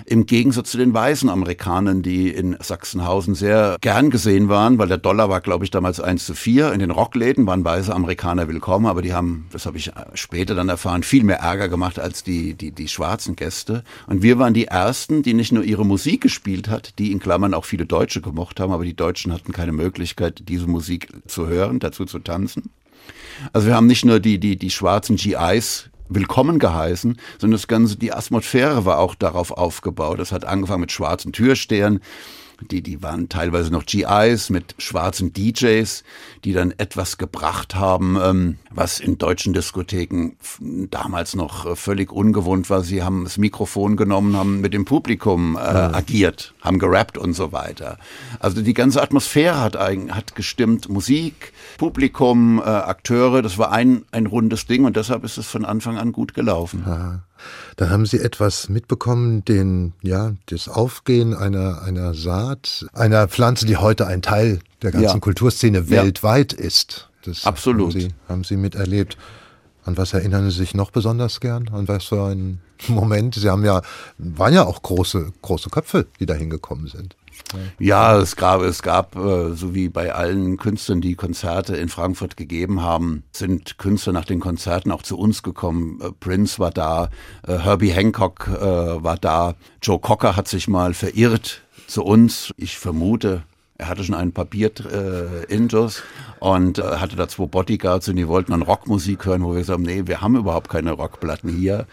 Im Gegensatz zu den weißen Amerikanern, die in Sachsenhausen sehr gern gesehen waren, weil der Dollar war, glaube ich, damals eins zu vier. In den Rockläden waren weiße Amerikaner willkommen, aber die haben, das habe ich später dann erfahren, viel mehr Ärger gemacht als die, die, die schwarzen Gäste. Und wir waren die Ersten, die nicht nur ihre Musik gespielt hat, die in Klammern auch viele Deutsche gemocht haben, aber die Deutschen hatten keine Möglichkeit, diese Musik zu hören, dazu zu tanzen. Also wir haben nicht nur die, die, die schwarzen GIs willkommen geheißen, sondern das ganze, die Atmosphäre war auch darauf aufgebaut. Das hat angefangen mit schwarzen Türstehern, die, die waren teilweise noch GIs mit schwarzen DJs, die dann etwas gebracht haben, ähm, was in deutschen Diskotheken damals noch äh, völlig ungewohnt war. Sie haben das Mikrofon genommen, haben mit dem Publikum äh, agiert, haben gerappt und so weiter. Also die ganze Atmosphäre hat, hat gestimmt. Musik, Publikum, äh, Akteure, das war ein, ein rundes Ding und deshalb ist es von Anfang an gut gelaufen. Ja. Dann haben Sie etwas mitbekommen, den, ja, das Aufgehen einer, einer Saat, einer Pflanze, die heute ein Teil der ganzen ja. Kulturszene weltweit ja. ist. Das Absolut. Haben Sie, haben Sie miterlebt. An was erinnern Sie sich noch besonders gern? An was für einen Moment? Sie haben ja, waren ja auch große, große Köpfe, die da hingekommen sind. Ja, es gab, es gab, äh, so wie bei allen Künstlern, die Konzerte in Frankfurt gegeben haben, sind Künstler nach den Konzerten auch zu uns gekommen. Äh, Prince war da, äh, Herbie Hancock war da, Joe Cocker hat sich mal verirrt zu uns. Ich vermute, er hatte schon einen Papier äh, und hatte da zwei Bodyguards und die wollten dann Rockmusik hören, wo wir gesagt haben, nee, wir haben überhaupt keine Rockplatten hier.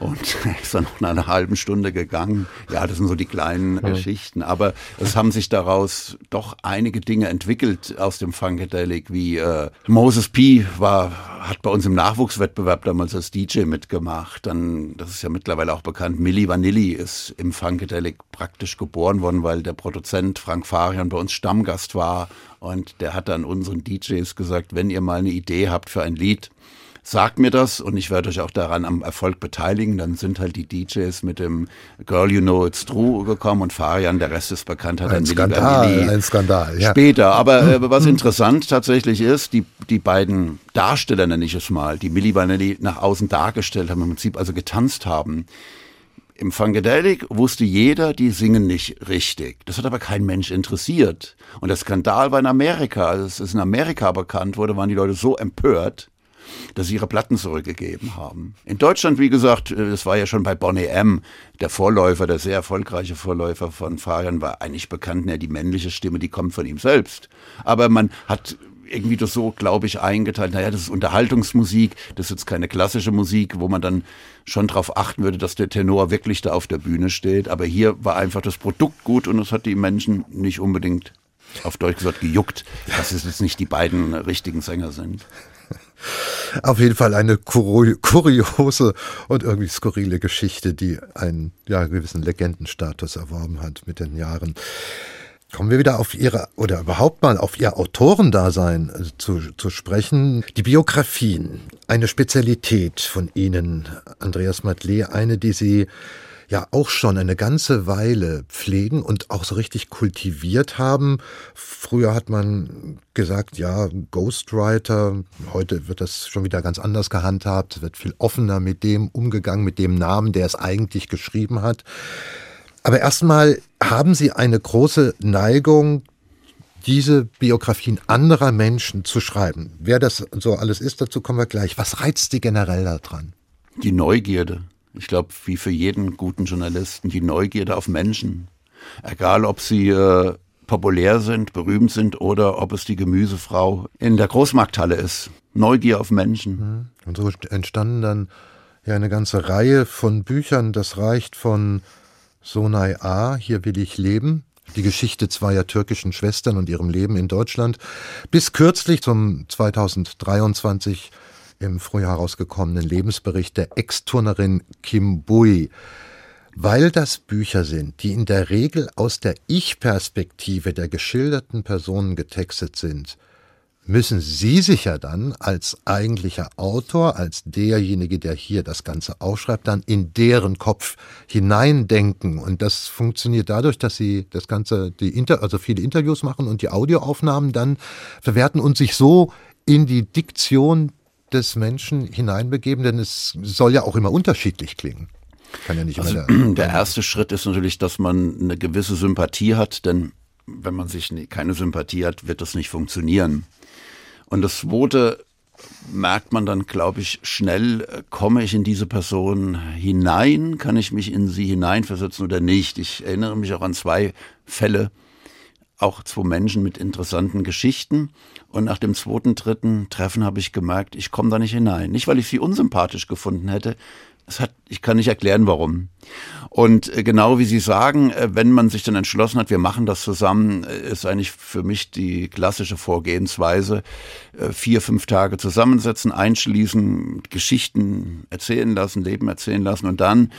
Und ist dann noch nach einer halben Stunde gegangen. Ja, das sind so die kleinen ja. Geschichten. Aber es haben sich daraus doch einige Dinge entwickelt aus dem Funkadelic, wie äh, Moses P. war, hat bei uns im Nachwuchswettbewerb damals als DJ mitgemacht. Dann, das ist ja mittlerweile auch bekannt, Milli Vanilli ist im Funkadelic praktisch geboren worden, weil der Produzent Frank Farian bei uns Stammgast war. Und der hat dann unseren DJs gesagt, wenn ihr mal eine Idee habt für ein Lied, sagt mir das und ich werde euch auch daran am Erfolg beteiligen. Dann sind halt die DJs mit dem Girl You Know It's True gekommen und Farian, der Rest ist bekannt, hat ein Skandal, Milli ein Skandal. Ja. Später, aber äh, was interessant tatsächlich ist, die, die beiden Darsteller, nenne ich es mal, die Milli Vanilli nach außen dargestellt haben, im Prinzip also getanzt haben, im Funkadelic wusste jeder, die singen nicht richtig. Das hat aber kein Mensch interessiert. Und der Skandal war in Amerika. Als es in Amerika bekannt wurde, waren die Leute so empört, dass sie ihre Platten zurückgegeben haben. In Deutschland, wie gesagt, äh, das war ja schon bei Bonnie M., der Vorläufer, der sehr erfolgreiche Vorläufer von Fabian, war eigentlich bekannt, ja, die männliche Stimme, die kommt von ihm selbst. Aber man hat irgendwie das so, glaube ich, eingeteilt, naja, das ist Unterhaltungsmusik, das ist jetzt keine klassische Musik, wo man dann schon darauf achten würde, dass der Tenor wirklich da auf der Bühne steht. Aber hier war einfach das Produkt gut und es hat die Menschen nicht unbedingt, auf Deutsch gesagt, gejuckt, dass es jetzt nicht die beiden richtigen Sänger sind. Auf jeden Fall eine kuriose und irgendwie skurrile Geschichte, die einen ja, gewissen Legendenstatus erworben hat mit den Jahren. Kommen wir wieder auf Ihre oder überhaupt mal auf Ihr Autorendasein äh, zu, zu sprechen. Die Biografien, eine Spezialität von Ihnen, Andreas Matley, eine, die Sie ja auch schon eine ganze Weile pflegen und auch so richtig kultiviert haben. Früher hat man gesagt, ja, Ghostwriter, heute wird das schon wieder ganz anders gehandhabt, wird viel offener mit dem umgegangen, mit dem Namen, der es eigentlich geschrieben hat. Aber erstmal haben Sie eine große Neigung, diese Biografien anderer Menschen zu schreiben. Wer das so alles ist, dazu kommen wir gleich. Was reizt Sie generell daran? Die Neugierde. Ich glaube, wie für jeden guten Journalisten, die Neugierde auf Menschen. Egal, ob sie äh, populär sind, berühmt sind oder ob es die Gemüsefrau in der Großmarkthalle ist. Neugier auf Menschen. Mhm. Und so entstanden dann ja eine ganze Reihe von Büchern. Das reicht von Sonai A, Hier will ich leben, die Geschichte zweier türkischen Schwestern und ihrem Leben in Deutschland, bis kürzlich zum 2023 im Frühjahr herausgekommenen Lebensbericht der Ex-Turnerin Kim Bui. Weil das Bücher sind, die in der Regel aus der Ich-Perspektive der geschilderten Personen getextet sind, müssen Sie sich ja dann als eigentlicher Autor, als derjenige, der hier das Ganze aufschreibt, dann in deren Kopf hineindenken. Und das funktioniert dadurch, dass Sie das Ganze, die Inter also viele Interviews machen und die Audioaufnahmen dann verwerten und sich so in die Diktion des Menschen hineinbegeben, denn es soll ja auch immer unterschiedlich klingen. Kann ja nicht also immer der, der erste Schritt ist natürlich, dass man eine gewisse Sympathie hat, denn wenn man sich keine Sympathie hat, wird das nicht funktionieren. Und das zweite merkt man dann, glaube ich, schnell, komme ich in diese Person hinein, kann ich mich in sie hineinversetzen oder nicht. Ich erinnere mich auch an zwei Fälle, auch zwei Menschen mit interessanten Geschichten. Und nach dem zweiten, dritten Treffen habe ich gemerkt, ich komme da nicht hinein. Nicht, weil ich sie unsympathisch gefunden hätte. Es hat, ich kann nicht erklären, warum. Und äh, genau wie Sie sagen, äh, wenn man sich dann entschlossen hat, wir machen das zusammen, äh, ist eigentlich für mich die klassische Vorgehensweise. Vier, fünf Tage zusammensetzen, einschließen, Geschichten erzählen lassen, Leben erzählen lassen und dann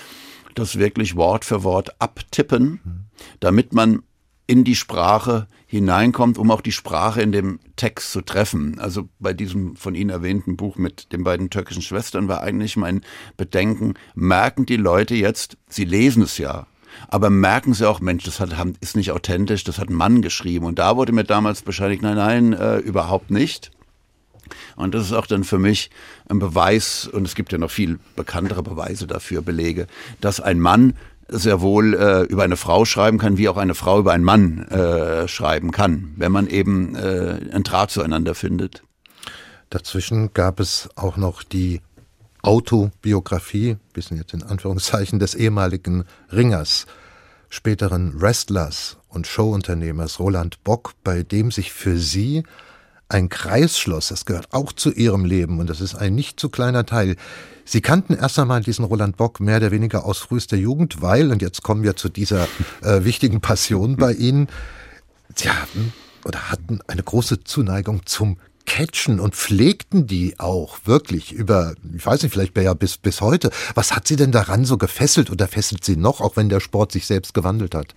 das wirklich Wort für Wort abtippen, damit man in die Sprache hineinkommt, um auch die Sprache in dem Text zu treffen. Also bei diesem von Ihnen erwähnten Buch mit den beiden türkischen Schwestern war eigentlich mein Bedenken, merken die Leute jetzt, sie lesen es ja, aber merken sie auch, Mensch, das hat, ist nicht authentisch, das hat ein Mann geschrieben. Und da wurde mir damals bescheinigt, nein, nein, äh, überhaupt nicht. Und das ist auch dann für mich ein Beweis, und es gibt ja noch viel bekanntere Beweise dafür, Belege, dass ein Mann sehr wohl äh, über eine Frau schreiben kann, wie auch eine Frau über einen Mann äh, schreiben kann, wenn man eben äh, einen Draht zueinander findet. Dazwischen gab es auch noch die Autobiografie, bisschen jetzt in Anführungszeichen, des ehemaligen Ringers, späteren Wrestlers und Showunternehmers Roland Bock, bei dem sich für sie ein Kreisschloss, das gehört auch zu Ihrem Leben und das ist ein nicht zu kleiner Teil. Sie kannten erst einmal diesen Roland Bock mehr oder weniger aus frühester Jugend, weil, und jetzt kommen wir zu dieser äh, wichtigen Passion bei Ihnen, Sie hatten oder hatten eine große Zuneigung zum catchen und pflegten die auch wirklich über, ich weiß nicht, vielleicht ja bis, bis heute. Was hat sie denn daran so gefesselt oder fesselt sie noch, auch wenn der Sport sich selbst gewandelt hat?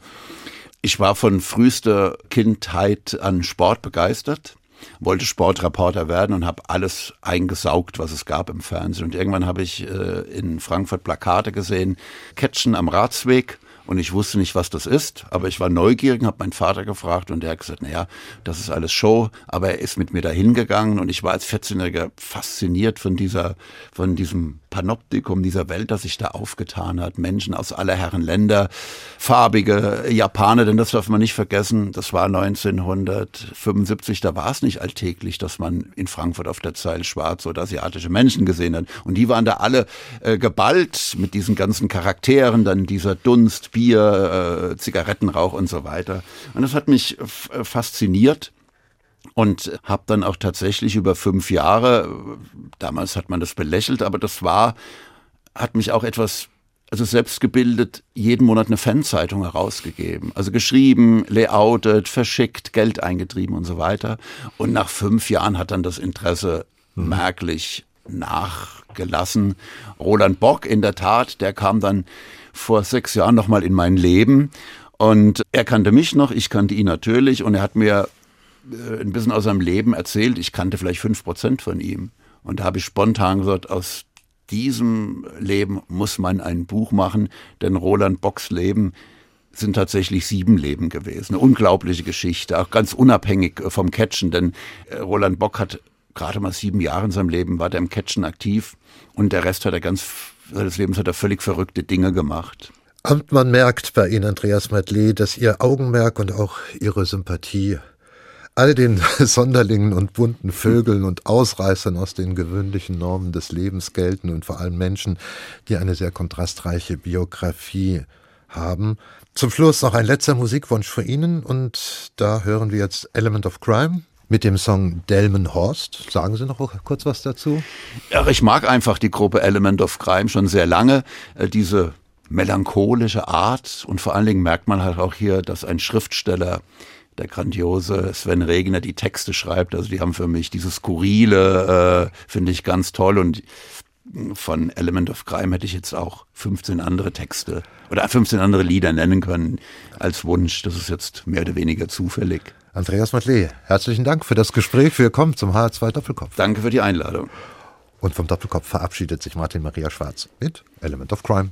Ich war von frühester Kindheit an Sport begeistert wollte Sportreporter werden und habe alles eingesaugt, was es gab im Fernsehen. Und irgendwann habe ich äh, in Frankfurt Plakate gesehen, Catchen am Ratsweg und ich wusste nicht, was das ist, aber ich war neugierig, habe meinen Vater gefragt und der hat gesagt, naja, das ist alles Show, aber er ist mit mir dahin gegangen und ich war als 14-Jähriger fasziniert von dieser, von diesem Panoptikum dieser Welt, das sich da aufgetan hat. Menschen aus aller Herren Länder, farbige Japaner, denn das darf man nicht vergessen, das war 1975, da war es nicht alltäglich, dass man in Frankfurt auf der Zeile schwarz oder asiatische Menschen gesehen hat. Und die waren da alle äh, geballt mit diesen ganzen Charakteren, dann dieser Dunst, Bier, äh, Zigarettenrauch und so weiter. Und das hat mich äh, fasziniert und habe dann auch tatsächlich über fünf Jahre, damals hat man das belächelt, aber das war, hat mich auch etwas also selbst gebildet, jeden Monat eine Fanzeitung herausgegeben. Also geschrieben, layoutet, verschickt, Geld eingetrieben und so weiter. Und nach fünf Jahren hat dann das Interesse mhm. merklich nachgelassen. Roland Bock in der Tat, der kam dann vor sechs Jahren nochmal in mein Leben. Und er kannte mich noch, ich kannte ihn natürlich und er hat mir äh, ein bisschen aus seinem Leben erzählt. Ich kannte vielleicht fünf Prozent von ihm. Und da habe ich spontan gesagt, aus diesem Leben muss man ein Buch machen, denn Roland Bocks Leben sind tatsächlich sieben Leben gewesen. Eine unglaubliche Geschichte, auch ganz unabhängig vom Catchen, denn äh, Roland Bock hat gerade mal sieben Jahre in seinem Leben war der im Catchen aktiv und der Rest hat er ganz seines Lebens hat er völlig verrückte Dinge gemacht. Man merkt bei Ihnen, Andreas Madley, dass Ihr Augenmerk und auch Ihre Sympathie all den Sonderlingen und bunten Vögeln und Ausreißern aus den gewöhnlichen Normen des Lebens gelten und vor allem Menschen, die eine sehr kontrastreiche Biografie haben. Zum Schluss noch ein letzter Musikwunsch für Ihnen und da hören wir jetzt Element of Crime mit dem Song Delmenhorst. Sagen Sie noch kurz was dazu? Ja, ich mag einfach die Gruppe Element of Crime schon sehr lange. Äh, diese melancholische Art und vor allen Dingen merkt man halt auch hier, dass ein Schriftsteller der grandiose Sven Regner die Texte schreibt. Also die haben für mich dieses Skurrile, äh, finde ich ganz toll und von Element of Crime hätte ich jetzt auch 15 andere Texte oder 15 andere Lieder nennen können als Wunsch. Das ist jetzt mehr oder weniger zufällig. Andreas Matle, herzlichen Dank für das Gespräch. Willkommen zum HR2 Doppelkopf. Danke für die Einladung. Und vom Doppelkopf verabschiedet sich Martin Maria Schwarz mit Element of Crime.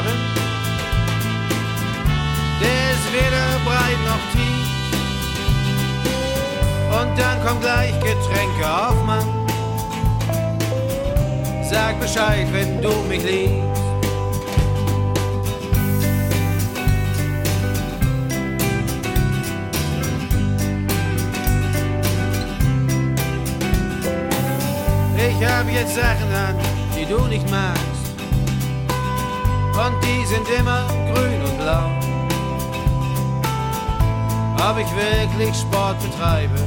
Graben. Der ist weder breit noch tief. Und dann kommt gleich Getränke auf Mann. Sag Bescheid, wenn du mich liebst. Ich hab jetzt Sachen an, die du nicht magst. Und die sind immer grün und blau. Ob ich wirklich Sport betreibe,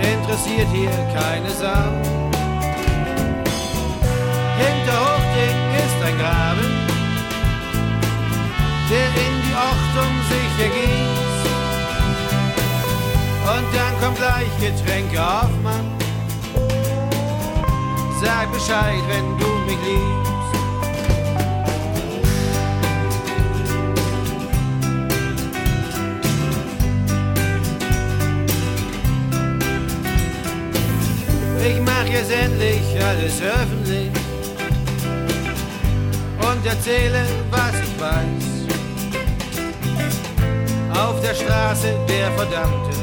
interessiert hier keine Sau. Hinter Hochding ist ein Graben, der in die Ochtung sich ergießt. Und dann kommt gleich Getränke auf, Mann. Sag Bescheid, wenn du mich liebst. Alles öffentlich erzähle, was ich weiß. Auf der Straße der Verdammte,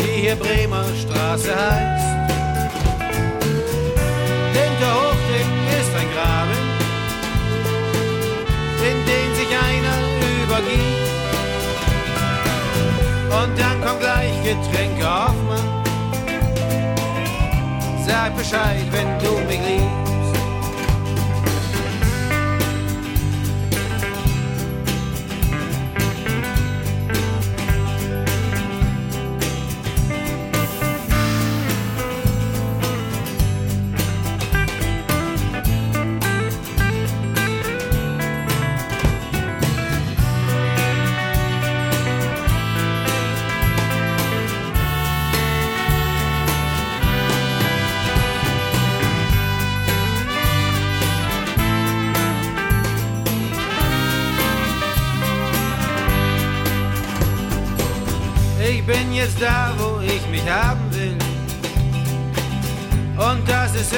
die hier Bremer Straße heißt. Hinter Hochding ist ein Graben, in den sich einer übergibt. Und dann kommt gleich Getränke auf, Mann. Sag Bescheid, wenn du mich liebst.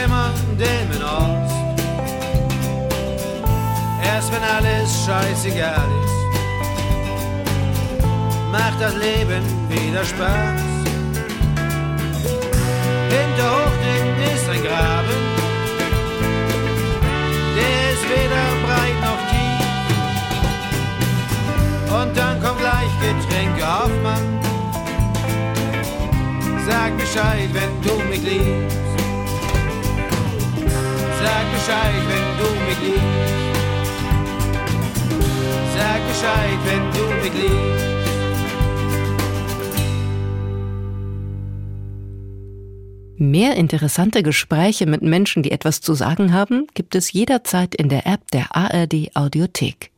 Immer Delmen Ost. Erst wenn alles scheißegal ist, macht das Leben wieder Spaß. Hinter Hochding ist ein Graben, der ist weder breit noch tief. Und dann kommt gleich Getränke auf, Mann Sag Bescheid, wenn du mich liebst. Sag Bescheid, wenn du mich liebst. Sag Bescheid, wenn du mich liebst. Mehr interessante Gespräche mit Menschen, die etwas zu sagen haben, gibt es jederzeit in der App der ARD Audiothek.